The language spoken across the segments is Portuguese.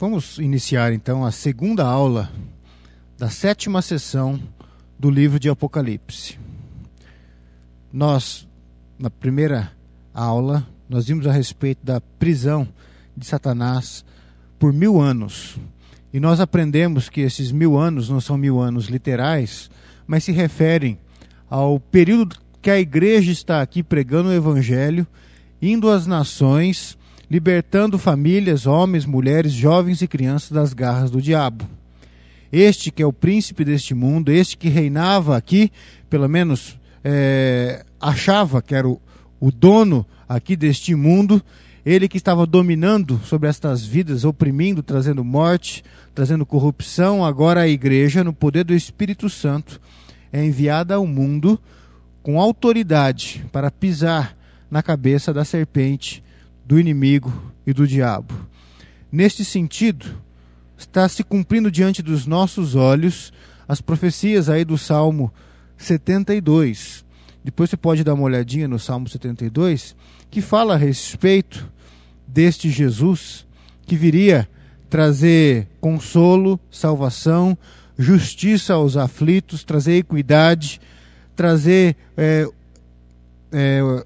Vamos iniciar então a segunda aula da sétima sessão do livro de Apocalipse. Nós, na primeira aula, nós vimos a respeito da prisão de Satanás por mil anos. E nós aprendemos que esses mil anos não são mil anos literais, mas se referem ao período que a igreja está aqui pregando o evangelho, indo às nações libertando famílias, homens, mulheres, jovens e crianças das garras do diabo. Este que é o príncipe deste mundo, este que reinava aqui, pelo menos é, achava que era o, o dono aqui deste mundo, ele que estava dominando sobre estas vidas, oprimindo, trazendo morte, trazendo corrupção, agora a igreja, no poder do Espírito Santo, é enviada ao mundo com autoridade para pisar na cabeça da serpente do inimigo e do diabo. Neste sentido, está se cumprindo diante dos nossos olhos as profecias aí do Salmo 72. Depois você pode dar uma olhadinha no Salmo 72, que fala a respeito deste Jesus que viria trazer consolo, salvação, justiça aos aflitos, trazer equidade, trazer é, é,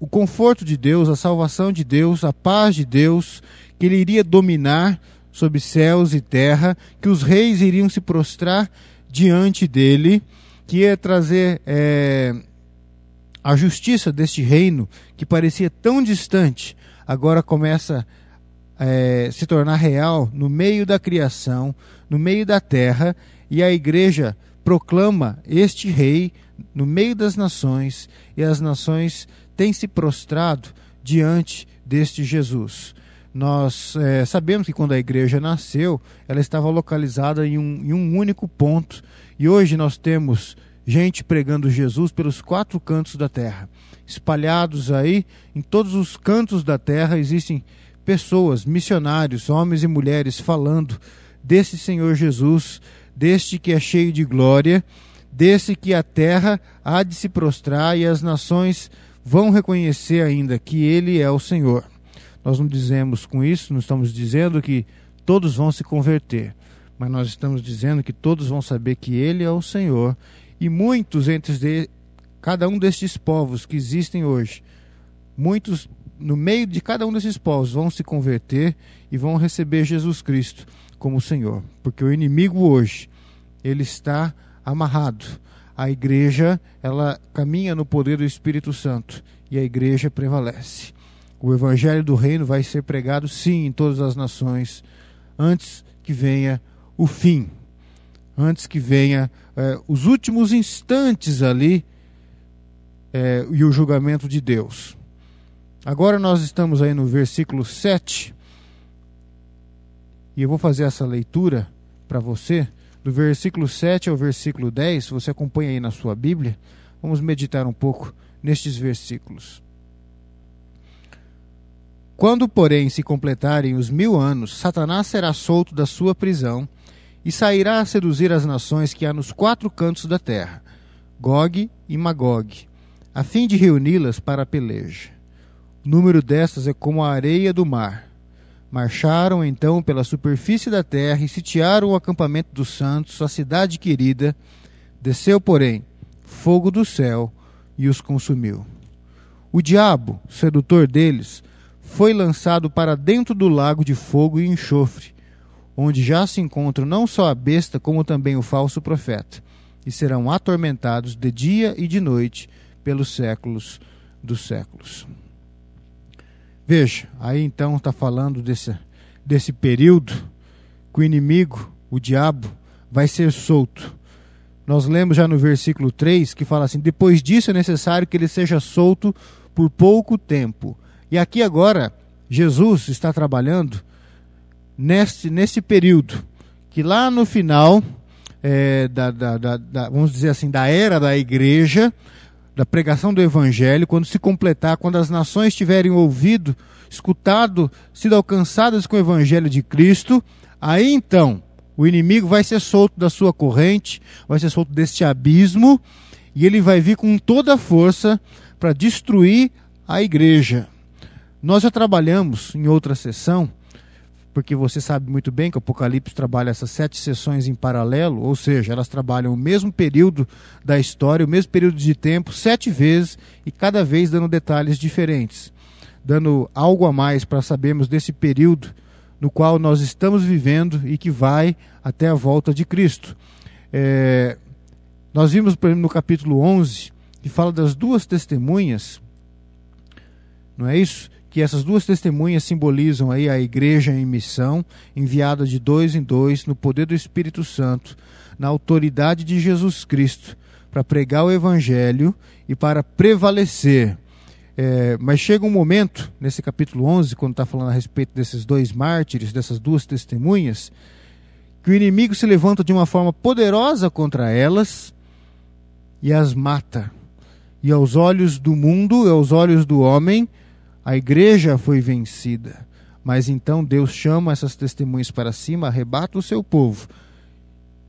o conforto de Deus, a salvação de Deus, a paz de Deus, que ele iria dominar sobre céus e terra, que os reis iriam se prostrar diante dele, que ia trazer é, a justiça deste reino que parecia tão distante, agora começa a é, se tornar real no meio da criação, no meio da terra, e a igreja proclama este rei no meio das nações, e as nações tem se prostrado diante deste Jesus. Nós é, sabemos que quando a igreja nasceu, ela estava localizada em um, em um único ponto, e hoje nós temos gente pregando Jesus pelos quatro cantos da terra. Espalhados aí, em todos os cantos da terra, existem pessoas, missionários, homens e mulheres falando desse Senhor Jesus, deste que é cheio de glória, desse que a terra há de se prostrar e as nações vão reconhecer ainda que Ele é o Senhor. Nós não dizemos com isso, não estamos dizendo que todos vão se converter, mas nós estamos dizendo que todos vão saber que Ele é o Senhor e muitos entre de, cada um destes povos que existem hoje, muitos no meio de cada um desses povos vão se converter e vão receber Jesus Cristo como Senhor, porque o inimigo hoje ele está amarrado a igreja ela caminha no poder do Espírito Santo e a igreja prevalece. O evangelho do reino vai ser pregado sim em todas as nações antes que venha o fim, antes que venha é, os últimos instantes ali é, e o julgamento de Deus. Agora nós estamos aí no versículo 7 e eu vou fazer essa leitura para você do versículo 7 ao versículo 10, se você acompanha aí na sua Bíblia, vamos meditar um pouco nestes versículos. Quando, porém, se completarem os mil anos, Satanás será solto da sua prisão e sairá a seduzir as nações que há nos quatro cantos da terra, Gog e Magog, a fim de reuni-las para a peleja. O número destas é como a areia do mar Marcharam então pela superfície da terra e sitiaram o acampamento dos santos, a cidade querida. Desceu, porém, fogo do céu e os consumiu. O diabo, sedutor deles, foi lançado para dentro do lago de fogo e enxofre, onde já se encontram não só a besta, como também o falso profeta, e serão atormentados de dia e de noite pelos séculos dos séculos. Veja, aí então está falando desse, desse período que o inimigo, o diabo, vai ser solto. Nós lemos já no versículo 3 que fala assim: depois disso é necessário que ele seja solto por pouco tempo. E aqui agora, Jesus está trabalhando nesse, nesse período, que lá no final, é, da, da, da, vamos dizer assim, da era da igreja, da pregação do evangelho, quando se completar, quando as nações tiverem ouvido, escutado, sido alcançadas com o evangelho de Cristo, aí então o inimigo vai ser solto da sua corrente, vai ser solto deste abismo, e ele vai vir com toda a força para destruir a igreja. Nós já trabalhamos em outra sessão porque você sabe muito bem que o Apocalipse trabalha essas sete sessões em paralelo, ou seja, elas trabalham o mesmo período da história, o mesmo período de tempo, sete vezes, e cada vez dando detalhes diferentes, dando algo a mais para sabermos desse período no qual nós estamos vivendo e que vai até a volta de Cristo. É, nós vimos, por exemplo, no capítulo 11, que fala das duas testemunhas, não é isso? Que essas duas testemunhas simbolizam aí a igreja em missão, enviada de dois em dois, no poder do Espírito Santo, na autoridade de Jesus Cristo, para pregar o Evangelho e para prevalecer. É, mas chega um momento, nesse capítulo 11, quando está falando a respeito desses dois mártires, dessas duas testemunhas, que o inimigo se levanta de uma forma poderosa contra elas e as mata. E aos olhos do mundo, aos olhos do homem, a igreja foi vencida. Mas então Deus chama essas testemunhas para cima, arrebata o seu povo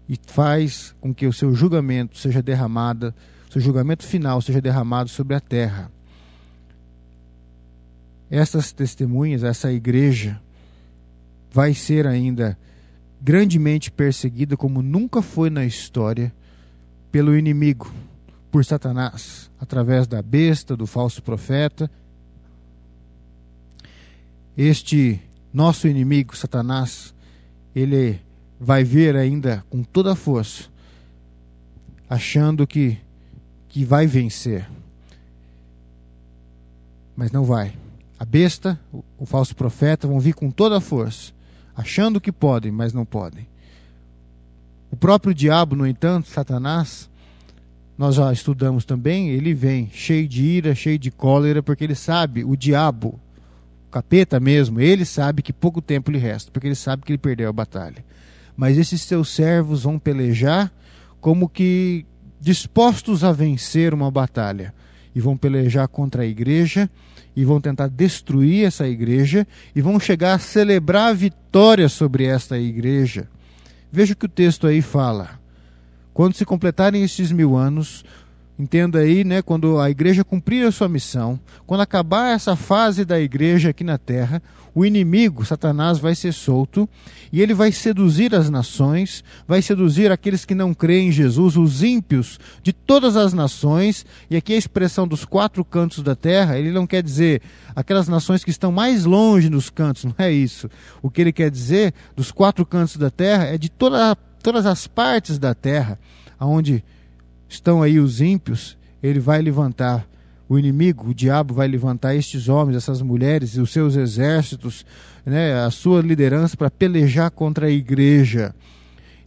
e faz com que o seu julgamento seja derramado, seu julgamento final seja derramado sobre a terra. Essas testemunhas, essa igreja, vai ser ainda grandemente perseguida como nunca foi na história pelo inimigo, por Satanás, através da besta, do falso profeta. Este nosso inimigo, Satanás, ele vai ver ainda com toda a força, achando que, que vai vencer. Mas não vai. A besta, o, o falso profeta vão vir com toda a força achando que podem, mas não podem. O próprio diabo, no entanto, Satanás, nós já estudamos também, ele vem cheio de ira, cheio de cólera, porque ele sabe, o diabo, capeta mesmo, ele sabe que pouco tempo lhe resta, porque ele sabe que ele perdeu a batalha. Mas esses seus servos vão pelejar como que dispostos a vencer uma batalha e vão pelejar contra a igreja e vão tentar destruir essa igreja e vão chegar a celebrar a vitória sobre esta igreja. Veja o que o texto aí fala. Quando se completarem estes mil anos, Entenda aí, né, quando a igreja cumprir a sua missão, quando acabar essa fase da igreja aqui na terra, o inimigo, Satanás, vai ser solto e ele vai seduzir as nações, vai seduzir aqueles que não creem em Jesus, os ímpios de todas as nações. E aqui a expressão dos quatro cantos da terra, ele não quer dizer aquelas nações que estão mais longe nos cantos, não é isso. O que ele quer dizer dos quatro cantos da terra é de toda, todas as partes da terra, aonde estão aí os ímpios, ele vai levantar o inimigo, o diabo vai levantar estes homens, essas mulheres e os seus exércitos, né, a sua liderança para pelejar contra a igreja.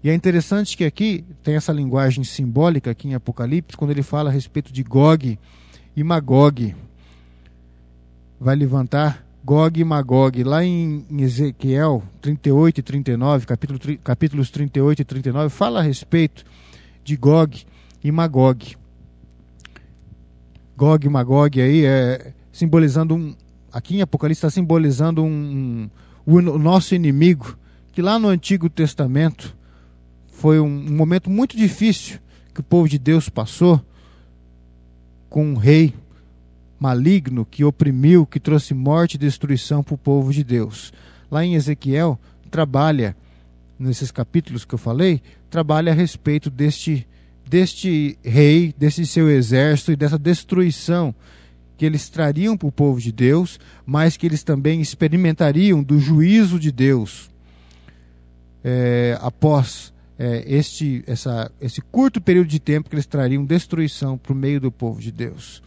E é interessante que aqui tem essa linguagem simbólica aqui em Apocalipse, quando ele fala a respeito de Gog e Magog. Vai levantar Gog e Magog. Lá em Ezequiel 38 e 39, capítulo, capítulos 38 e 39, fala a respeito de Gog e Magog. Gog e Magog aí é simbolizando um. Aqui em Apocalipse está simbolizando um, um, o nosso inimigo, que lá no Antigo Testamento foi um, um momento muito difícil que o povo de Deus passou com um rei maligno que oprimiu, que trouxe morte e destruição para o povo de Deus. Lá em Ezequiel, trabalha, nesses capítulos que eu falei, trabalha a respeito deste deste rei, desse seu exército e dessa destruição que eles trariam para o povo de Deus, mas que eles também experimentariam do juízo de Deus é, após é, este, essa, esse curto período de tempo que eles trariam destruição para o meio do povo de Deus.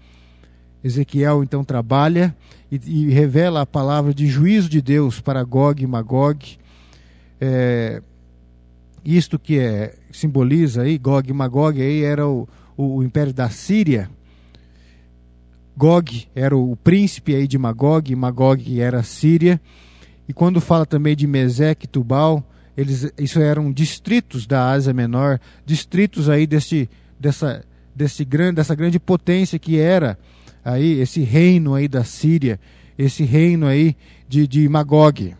Ezequiel então trabalha e, e, revela a palavra de juízo de Deus para Gog e Magog. É, isto que é, simboliza aí, Gog e Magog, aí era o, o, o império da Síria. Gog era o príncipe aí de Magog, Magog era a Síria. E quando fala também de Mesec e Tubal, eles, isso eram distritos da Ásia Menor, distritos aí desse, dessa, desse grande, dessa grande potência que era aí esse reino aí da Síria, esse reino aí de, de Magog.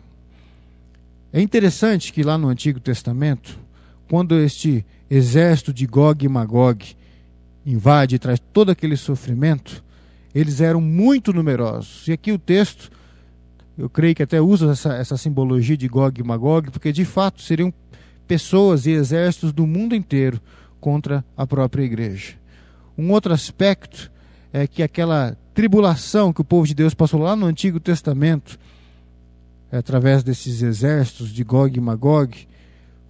É interessante que lá no Antigo Testamento, quando este exército de Gog e Magog invade e traz todo aquele sofrimento, eles eram muito numerosos. E aqui o texto eu creio que até usa essa, essa simbologia de Gog e Magog, porque de fato seriam pessoas e exércitos do mundo inteiro contra a própria igreja. Um outro aspecto é que aquela tribulação que o povo de Deus passou lá no Antigo Testamento, através desses exércitos de Gog e Magog,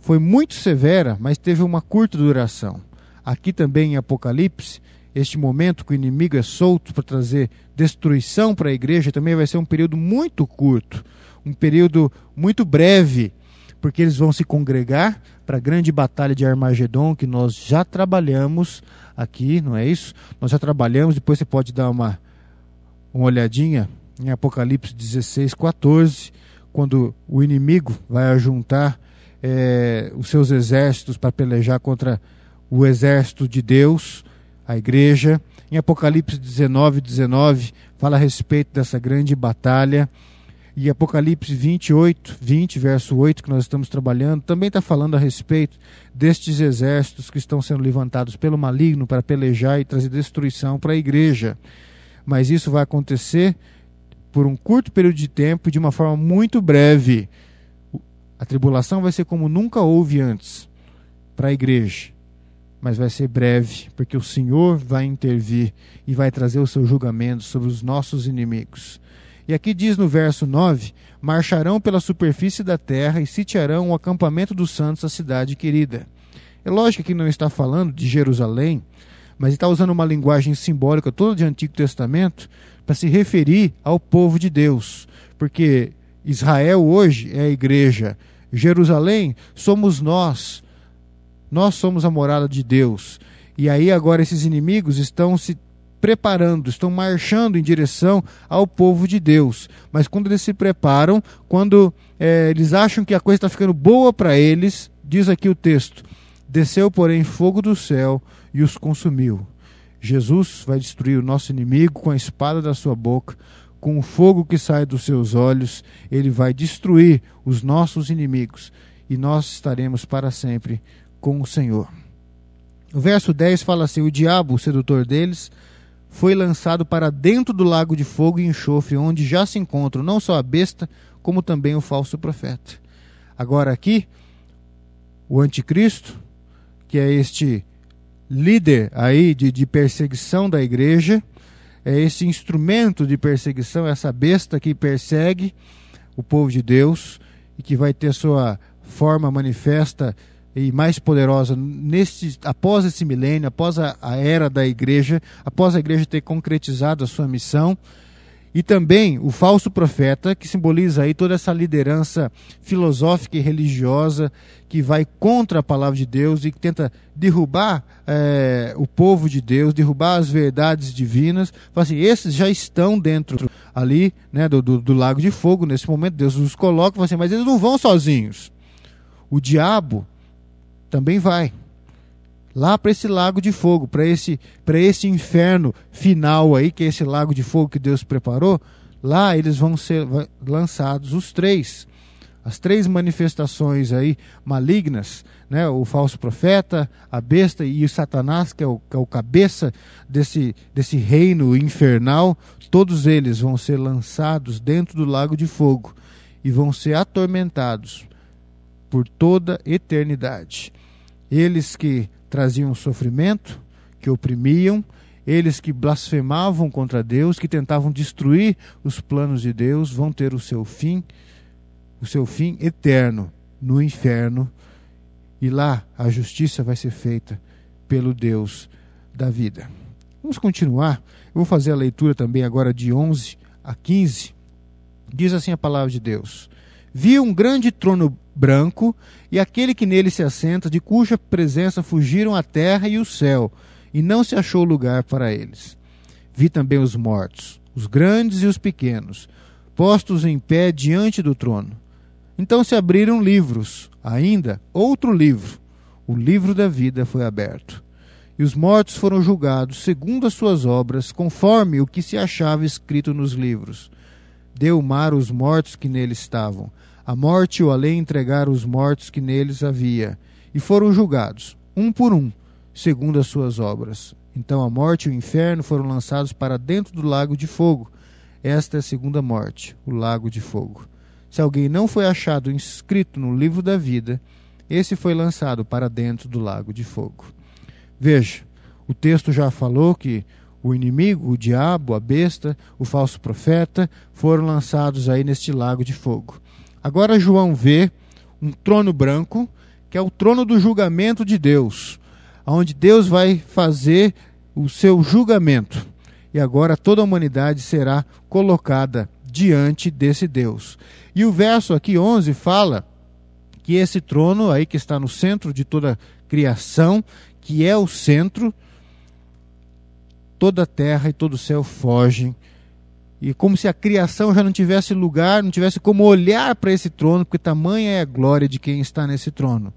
foi muito severa, mas teve uma curta duração. Aqui também em Apocalipse, este momento que o inimigo é solto para trazer destruição para a igreja também vai ser um período muito curto, um período muito breve, porque eles vão se congregar para a grande batalha de Armagedon que nós já trabalhamos aqui, não é isso? Nós já trabalhamos, depois você pode dar uma, uma olhadinha em Apocalipse 16, 14, quando o inimigo vai ajuntar é, os seus exércitos para pelejar contra o exército de Deus, a igreja. Em Apocalipse 19, 19, fala a respeito dessa grande batalha. E Apocalipse 28, 20, verso 8, que nós estamos trabalhando, também está falando a respeito destes exércitos que estão sendo levantados pelo maligno para pelejar e trazer destruição para a igreja. Mas isso vai acontecer por um curto período de tempo e de uma forma muito breve. A tribulação vai ser como nunca houve antes para a igreja, mas vai ser breve, porque o Senhor vai intervir e vai trazer o seu julgamento sobre os nossos inimigos. E aqui diz no verso 9: Marcharão pela superfície da terra e sitiarão o acampamento dos santos, a cidade querida. É lógico que não está falando de Jerusalém, mas está usando uma linguagem simbólica toda de Antigo Testamento para se referir ao povo de Deus, porque Israel hoje é a igreja, Jerusalém somos nós. Nós somos a morada de Deus. E aí agora esses inimigos estão se preparando, estão marchando em direção ao povo de Deus. Mas quando eles se preparam, quando é, eles acham que a coisa está ficando boa para eles, diz aqui o texto: desceu, porém, fogo do céu e os consumiu. Jesus vai destruir o nosso inimigo com a espada da sua boca, com o fogo que sai dos seus olhos, ele vai destruir os nossos inimigos e nós estaremos para sempre com o Senhor. O verso 10 fala assim: O diabo, o sedutor deles, foi lançado para dentro do lago de fogo e enxofre, onde já se encontram não só a besta, como também o falso profeta. Agora, aqui, o anticristo, que é este líder aí de, de perseguição da igreja, é esse instrumento de perseguição, essa besta que persegue o povo de Deus e que vai ter sua forma manifesta e mais poderosa nesse, após esse milênio, após a, a era da igreja, após a igreja ter concretizado a sua missão e também o falso profeta, que simboliza aí toda essa liderança filosófica e religiosa que vai contra a palavra de Deus e que tenta derrubar é, o povo de Deus, derrubar as verdades divinas. Fala assim, esses já estão dentro ali né, do, do, do lago de fogo, nesse momento Deus os coloca, fala assim, mas eles não vão sozinhos. O diabo também vai lá para esse lago de fogo, para esse, esse inferno final aí, que é esse lago de fogo que Deus preparou, lá eles vão ser lançados os três. As três manifestações aí malignas, né? o falso profeta, a besta e o Satanás, que é o, que é o cabeça desse, desse reino infernal, todos eles vão ser lançados dentro do lago de fogo e vão ser atormentados por toda eternidade. Eles que traziam sofrimento, que oprimiam, eles que blasfemavam contra Deus, que tentavam destruir os planos de Deus, vão ter o seu fim, o seu fim eterno no inferno, e lá a justiça vai ser feita pelo Deus da vida. Vamos continuar. Eu vou fazer a leitura também agora de 11 a 15. Diz assim a palavra de Deus: Vi um grande trono branco e aquele que nele se assenta, de cuja presença fugiram a terra e o céu, e não se achou lugar para eles. Vi também os mortos, os grandes e os pequenos, postos em pé diante do trono. Então se abriram livros, ainda outro livro, o livro da vida foi aberto. E os mortos foram julgados segundo as suas obras, conforme o que se achava escrito nos livros. Deu o mar os mortos que nele estavam a morte e o além entregaram os mortos que neles havia, e foram julgados, um por um, segundo as suas obras. Então a morte e o inferno foram lançados para dentro do lago de fogo. esta é a segunda morte, o lago de fogo. Se alguém não foi achado inscrito no livro da vida, esse foi lançado para dentro do lago de fogo. Veja, o texto já falou que o inimigo, o diabo, a besta, o falso profeta foram lançados aí neste lago de fogo. Agora João vê um trono branco, que é o trono do julgamento de Deus, onde Deus vai fazer o seu julgamento. E agora toda a humanidade será colocada diante desse Deus. E o verso aqui 11 fala que esse trono aí que está no centro de toda a criação, que é o centro, toda a terra e todo o céu fogem. E como se a criação já não tivesse lugar, não tivesse como olhar para esse trono, porque tamanha é a glória de quem está nesse trono.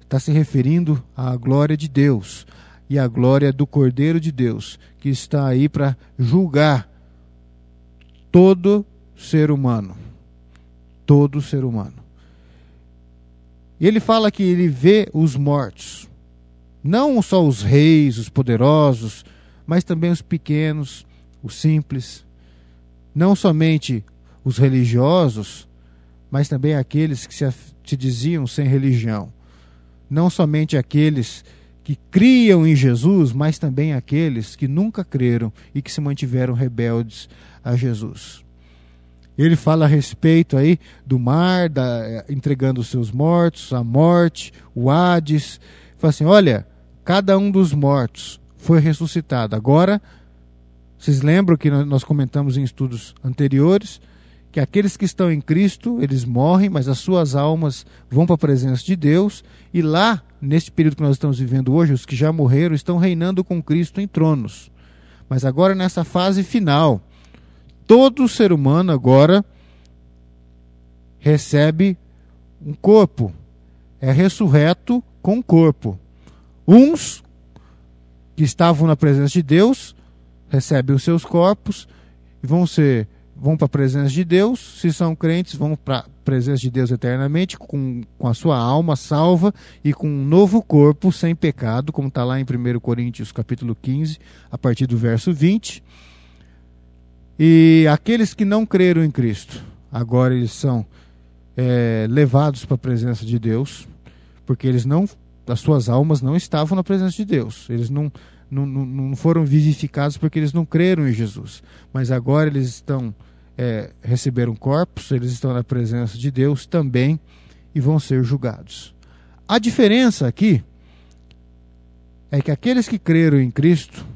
Está se referindo à glória de Deus e à glória do Cordeiro de Deus, que está aí para julgar todo ser humano. Todo ser humano. E ele fala que ele vê os mortos, não só os reis, os poderosos, mas também os pequenos, os simples, não somente os religiosos, mas também aqueles que se, se diziam sem religião, não somente aqueles que criam em Jesus, mas também aqueles que nunca creram e que se mantiveram rebeldes a Jesus. Ele fala a respeito aí do mar, da, eh, entregando os seus mortos, a morte, o Hades. Fala assim: olha, cada um dos mortos foi ressuscitado. Agora, vocês lembram que nós comentamos em estudos anteriores que aqueles que estão em Cristo, eles morrem, mas as suas almas vão para a presença de Deus, e lá, neste período que nós estamos vivendo hoje, os que já morreram estão reinando com Cristo em tronos. Mas agora nessa fase final, todo ser humano agora recebe um corpo, é ressurreto com corpo. Uns que estavam na presença de Deus recebem os seus corpos e vão ser vão para a presença de Deus, se são crentes, vão para a presença de Deus eternamente, com, com a sua alma salva e com um novo corpo sem pecado, como está lá em 1 Coríntios capítulo 15, a partir do verso 20. E aqueles que não creram em Cristo, agora eles são é, levados para a presença de Deus, porque eles não as suas almas não estavam na presença de Deus. Eles não, não, não foram vivificados porque eles não creram em Jesus. Mas agora eles estão é, receberam corpos, eles estão na presença de Deus também e vão ser julgados. A diferença aqui é que aqueles que creram em Cristo,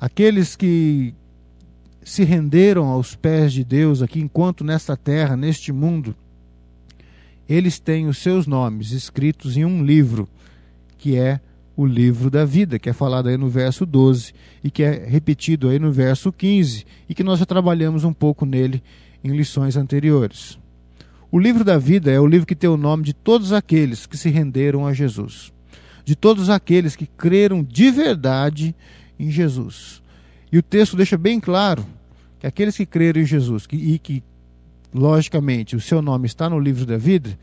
aqueles que se renderam aos pés de Deus aqui enquanto nesta terra, neste mundo, eles têm os seus nomes escritos em um livro, que é o livro da vida, que é falado aí no verso 12 e que é repetido aí no verso 15 e que nós já trabalhamos um pouco nele em lições anteriores. O livro da vida é o livro que tem o nome de todos aqueles que se renderam a Jesus, de todos aqueles que creram de verdade em Jesus. E o texto deixa bem claro que aqueles que creram em Jesus que, e que logicamente, o seu nome está no livro da vida,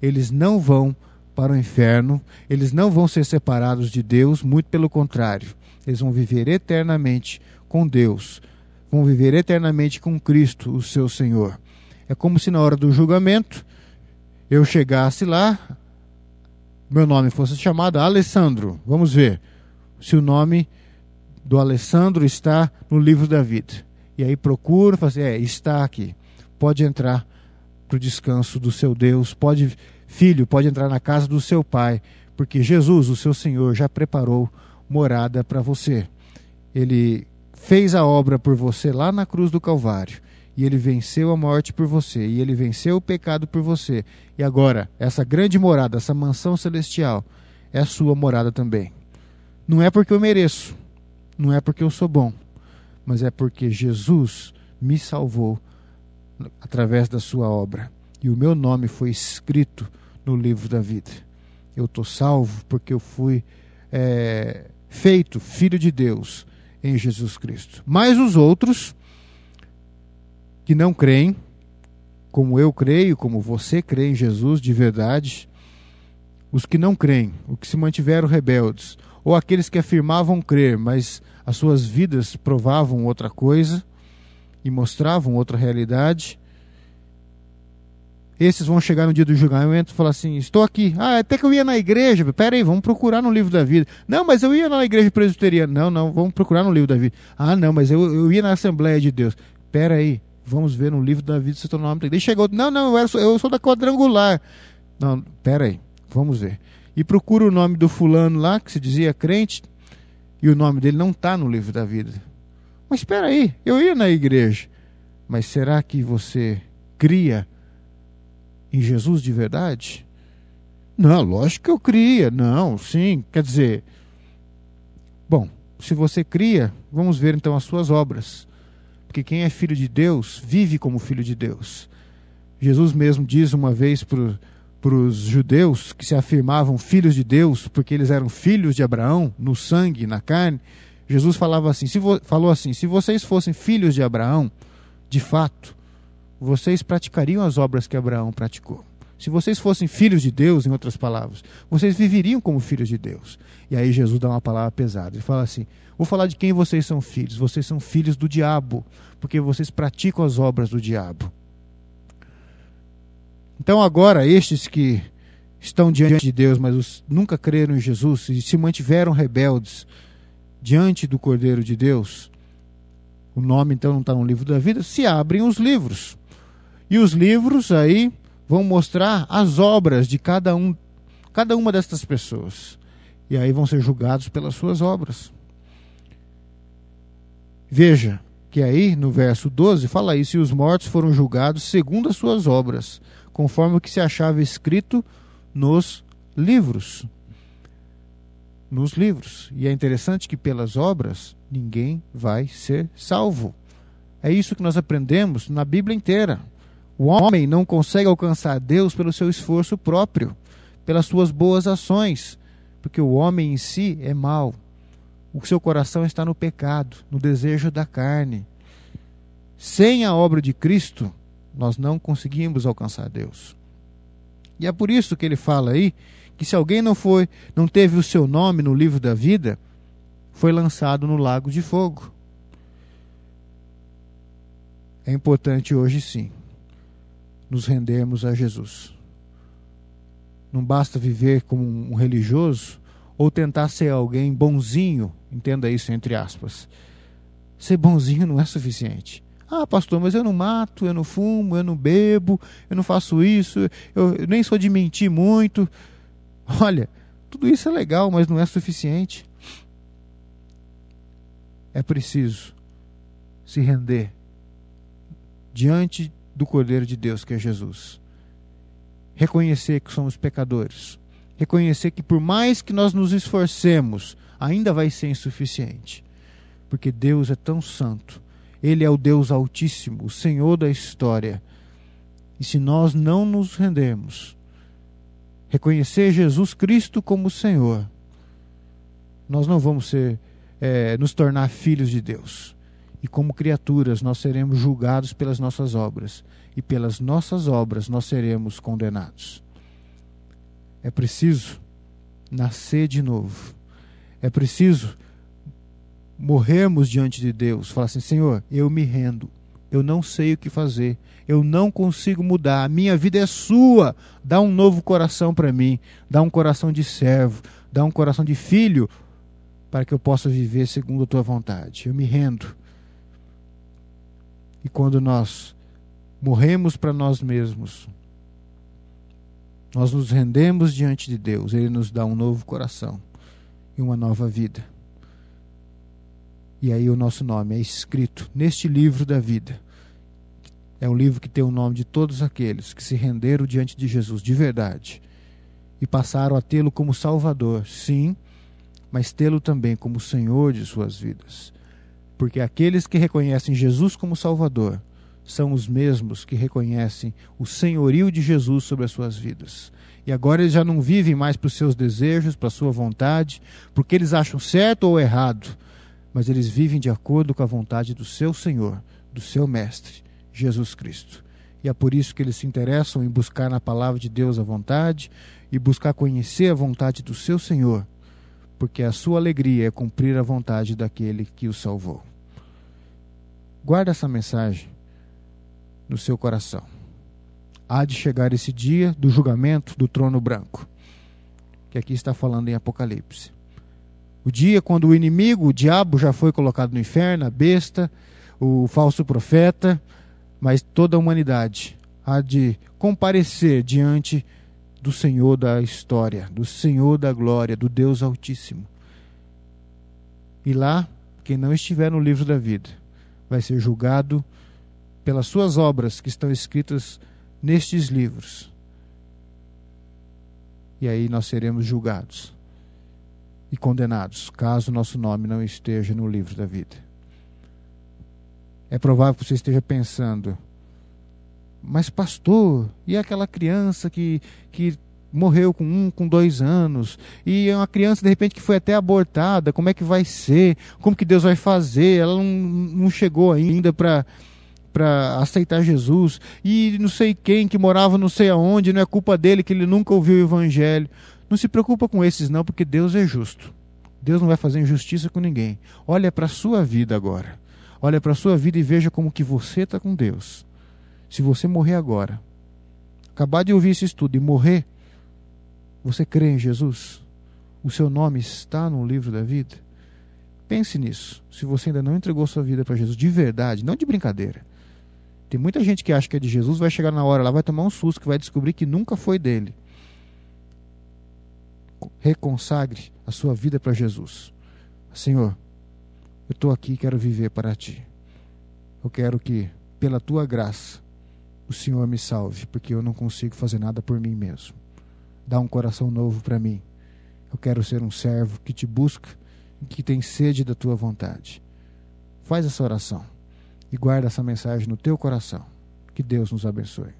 eles não vão para o inferno, eles não vão ser separados de Deus, muito pelo contrário, eles vão viver eternamente com Deus, vão viver eternamente com Cristo, o seu Senhor. É como se na hora do julgamento eu chegasse lá, meu nome fosse chamado Alessandro. Vamos ver se o nome do Alessandro está no livro da vida. E aí procuro, fazer, assim, é, está aqui pode entrar para o descanso do seu Deus, pode, filho, pode entrar na casa do seu pai, porque Jesus, o seu Senhor, já preparou morada para você. Ele fez a obra por você lá na cruz do Calvário. E ele venceu a morte por você, e ele venceu o pecado por você. E agora, essa grande morada, essa mansão celestial, é sua morada também. Não é porque eu mereço, não é porque eu sou bom, mas é porque Jesus me salvou através da sua obra. E o meu nome foi escrito no livro da vida. Eu estou salvo porque eu fui é, feito filho de Deus em Jesus Cristo. Mas os outros que não creem, como eu creio, como você crê em Jesus de verdade, os que não creem, os que se mantiveram rebeldes, ou aqueles que afirmavam crer, mas as suas vidas provavam outra coisa, e mostravam outra realidade. Esses vão chegar no dia do julgamento e falar assim: Estou aqui. Ah, até que eu ia na igreja. Pera aí, vamos procurar no livro da vida. Não, mas eu ia na igreja presbiteriana. Não, não, vamos procurar no livro da vida. Ah, não, mas eu, eu ia na Assembleia de Deus. Pera aí, vamos ver no livro da vida se o nome. Daí chegou, não, não, eu, era, eu sou da quadrangular. Não, pera aí, vamos ver. E procura o nome do fulano lá, que se dizia crente, e o nome dele não está no livro da vida. Mas espera aí, eu ia na igreja. Mas será que você cria em Jesus de verdade? Não, lógico que eu cria. Não, sim. Quer dizer, bom, se você cria, vamos ver então as suas obras. Porque quem é filho de Deus vive como filho de Deus. Jesus mesmo diz uma vez para os judeus que se afirmavam filhos de Deus, porque eles eram filhos de Abraão, no sangue, na carne. Jesus falava assim, se falou assim: se vocês fossem filhos de Abraão, de fato, vocês praticariam as obras que Abraão praticou. Se vocês fossem filhos de Deus, em outras palavras, vocês viveriam como filhos de Deus. E aí Jesus dá uma palavra pesada. Ele fala assim: Vou falar de quem vocês são filhos. Vocês são filhos do diabo, porque vocês praticam as obras do diabo. Então, agora, estes que estão diante de Deus, mas nunca creram em Jesus e se mantiveram rebeldes diante do Cordeiro de Deus, o nome então não está no livro da vida, se abrem os livros. E os livros aí vão mostrar as obras de cada um, cada uma destas pessoas. E aí vão ser julgados pelas suas obras. Veja que aí no verso 12 fala isso, e os mortos foram julgados segundo as suas obras, conforme o que se achava escrito nos livros. Nos livros. E é interessante que pelas obras ninguém vai ser salvo. É isso que nós aprendemos na Bíblia inteira. O homem não consegue alcançar Deus pelo seu esforço próprio, pelas suas boas ações, porque o homem em si é mau. O seu coração está no pecado, no desejo da carne. Sem a obra de Cristo, nós não conseguimos alcançar Deus. E é por isso que ele fala aí que se alguém não foi, não teve o seu nome no livro da vida, foi lançado no lago de fogo. É importante hoje sim nos rendermos a Jesus. Não basta viver como um religioso ou tentar ser alguém bonzinho, entenda isso entre aspas. Ser bonzinho não é suficiente. Ah, pastor, mas eu não mato, eu não fumo, eu não bebo, eu não faço isso, eu, nem sou de mentir muito. Olha, tudo isso é legal, mas não é suficiente. É preciso se render diante do Cordeiro de Deus, que é Jesus. Reconhecer que somos pecadores. Reconhecer que, por mais que nós nos esforcemos, ainda vai ser insuficiente. Porque Deus é tão santo. Ele é o Deus Altíssimo, o Senhor da história. E se nós não nos rendermos, reconhecer Jesus Cristo como Senhor, nós não vamos ser, é, nos tornar filhos de Deus e como criaturas nós seremos julgados pelas nossas obras, e pelas nossas obras nós seremos condenados. É preciso nascer de novo. É preciso morrermos diante de Deus, falar assim: Senhor, eu me rendo. Eu não sei o que fazer. Eu não consigo mudar. A minha vida é sua. Dá um novo coração para mim. Dá um coração de servo. Dá um coração de filho para que eu possa viver segundo a tua vontade. Eu me rendo. E quando nós morremos para nós mesmos, nós nos rendemos diante de Deus, Ele nos dá um novo coração e uma nova vida. E aí o nosso nome é escrito neste livro da vida. É um livro que tem o nome de todos aqueles que se renderam diante de Jesus de verdade e passaram a tê-lo como Salvador, sim, mas tê-lo também como Senhor de suas vidas. Porque aqueles que reconhecem Jesus como Salvador são os mesmos que reconhecem o senhorio de Jesus sobre as suas vidas. E agora eles já não vivem mais para os seus desejos, para a sua vontade, porque eles acham certo ou errado, mas eles vivem de acordo com a vontade do seu Senhor, do seu Mestre, Jesus Cristo. E é por isso que eles se interessam em buscar na palavra de Deus a vontade e buscar conhecer a vontade do seu Senhor, porque a sua alegria é cumprir a vontade daquele que o salvou. Guarda essa mensagem no seu coração. Há de chegar esse dia do julgamento do trono branco, que aqui está falando em Apocalipse. O dia quando o inimigo, o diabo, já foi colocado no inferno, a besta, o falso profeta, mas toda a humanidade há de comparecer diante do Senhor da história, do Senhor da glória, do Deus Altíssimo. E lá, quem não estiver no livro da vida vai ser julgado pelas suas obras que estão escritas nestes livros. E aí nós seremos julgados e condenados, caso nosso nome não esteja no livro da vida. É provável que você esteja pensando, mas pastor, e aquela criança que, que morreu com um, com dois anos, e é uma criança de repente que foi até abortada, como é que vai ser? Como que Deus vai fazer? Ela não, não chegou ainda para para aceitar Jesus e não sei quem que morava não sei aonde, não é culpa dele que ele nunca ouviu o evangelho. Não se preocupa com esses não, porque Deus é justo. Deus não vai fazer injustiça com ninguém. Olha para a sua vida agora. Olha para a sua vida e veja como que você está com Deus. Se você morrer agora, acabar de ouvir esse estudo e morrer, você crê em Jesus? O seu nome está no livro da vida? Pense nisso. Se você ainda não entregou sua vida para Jesus de verdade, não de brincadeira. Tem muita gente que acha que é de Jesus, vai chegar na hora lá, vai tomar um susto, que vai descobrir que nunca foi dele. Reconsagre a sua vida para Jesus. Senhor, eu estou aqui, quero viver para ti. Eu quero que, pela tua graça, o Senhor me salve, porque eu não consigo fazer nada por mim mesmo. Dá um coração novo para mim. Eu quero ser um servo que te busca e que tem sede da tua vontade. Faz essa oração e guarda essa mensagem no teu coração. Que Deus nos abençoe.